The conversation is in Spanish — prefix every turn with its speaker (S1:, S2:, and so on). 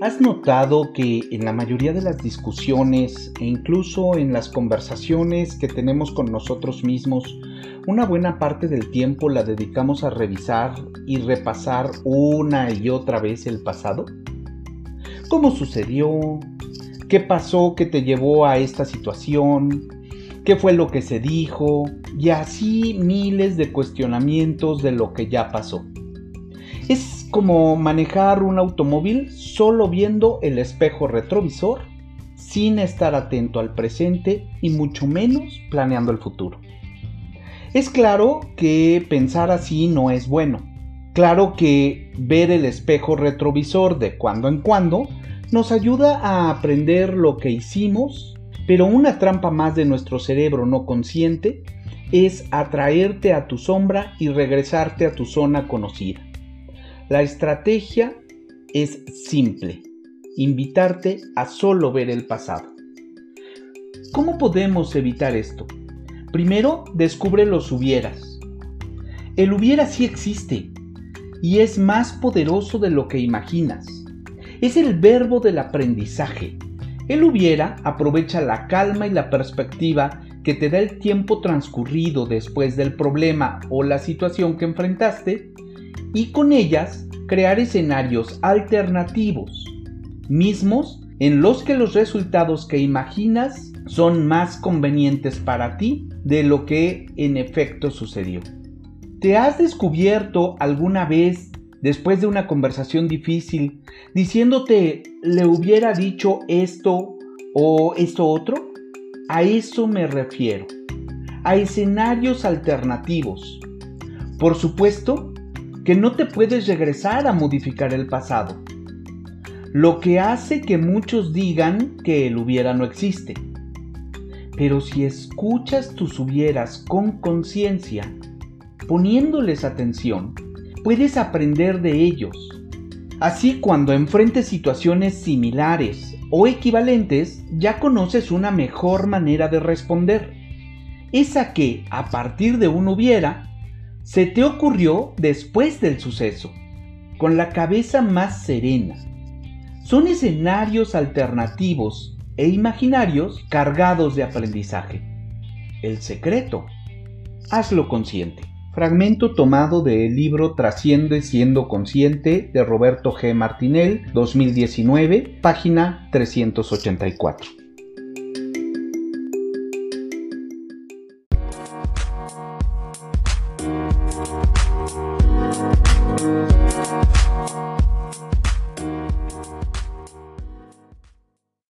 S1: ¿Has notado que en la mayoría de las discusiones e incluso en las conversaciones que tenemos con nosotros mismos, una buena parte del tiempo la dedicamos a revisar y repasar una y otra vez el pasado? ¿Cómo sucedió? ¿Qué pasó que te llevó a esta situación? ¿Qué fue lo que se dijo? Y así miles de cuestionamientos de lo que ya pasó. Es como manejar un automóvil solo viendo el espejo retrovisor, sin estar atento al presente y mucho menos planeando el futuro. Es claro que pensar así no es bueno. Claro que ver el espejo retrovisor de cuando en cuando nos ayuda a aprender lo que hicimos, pero una trampa más de nuestro cerebro no consciente es atraerte a tu sombra y regresarte a tu zona conocida. La estrategia es simple, invitarte a solo ver el pasado. ¿Cómo podemos evitar esto? Primero, descubre los hubieras. El hubiera sí existe y es más poderoso de lo que imaginas. Es el verbo del aprendizaje. El hubiera aprovecha la calma y la perspectiva que te da el tiempo transcurrido después del problema o la situación que enfrentaste y con ellas crear escenarios alternativos, mismos en los que los resultados que imaginas son más convenientes para ti de lo que en efecto sucedió. ¿Te has descubierto alguna vez, después de una conversación difícil, diciéndote le hubiera dicho esto o esto otro? A eso me refiero, a escenarios alternativos. Por supuesto, que no te puedes regresar a modificar el pasado. Lo que hace que muchos digan que el hubiera no existe. Pero si escuchas tus hubieras con conciencia, poniéndoles atención, puedes aprender de ellos. Así cuando enfrentes situaciones similares o equivalentes, ya conoces una mejor manera de responder. Esa que, a partir de un hubiera, se te ocurrió después del suceso, con la cabeza más serena. Son escenarios alternativos e imaginarios cargados de aprendizaje. El secreto. Hazlo consciente. Fragmento tomado del libro Trasciende siendo consciente de Roberto G. Martinel, 2019, página 384.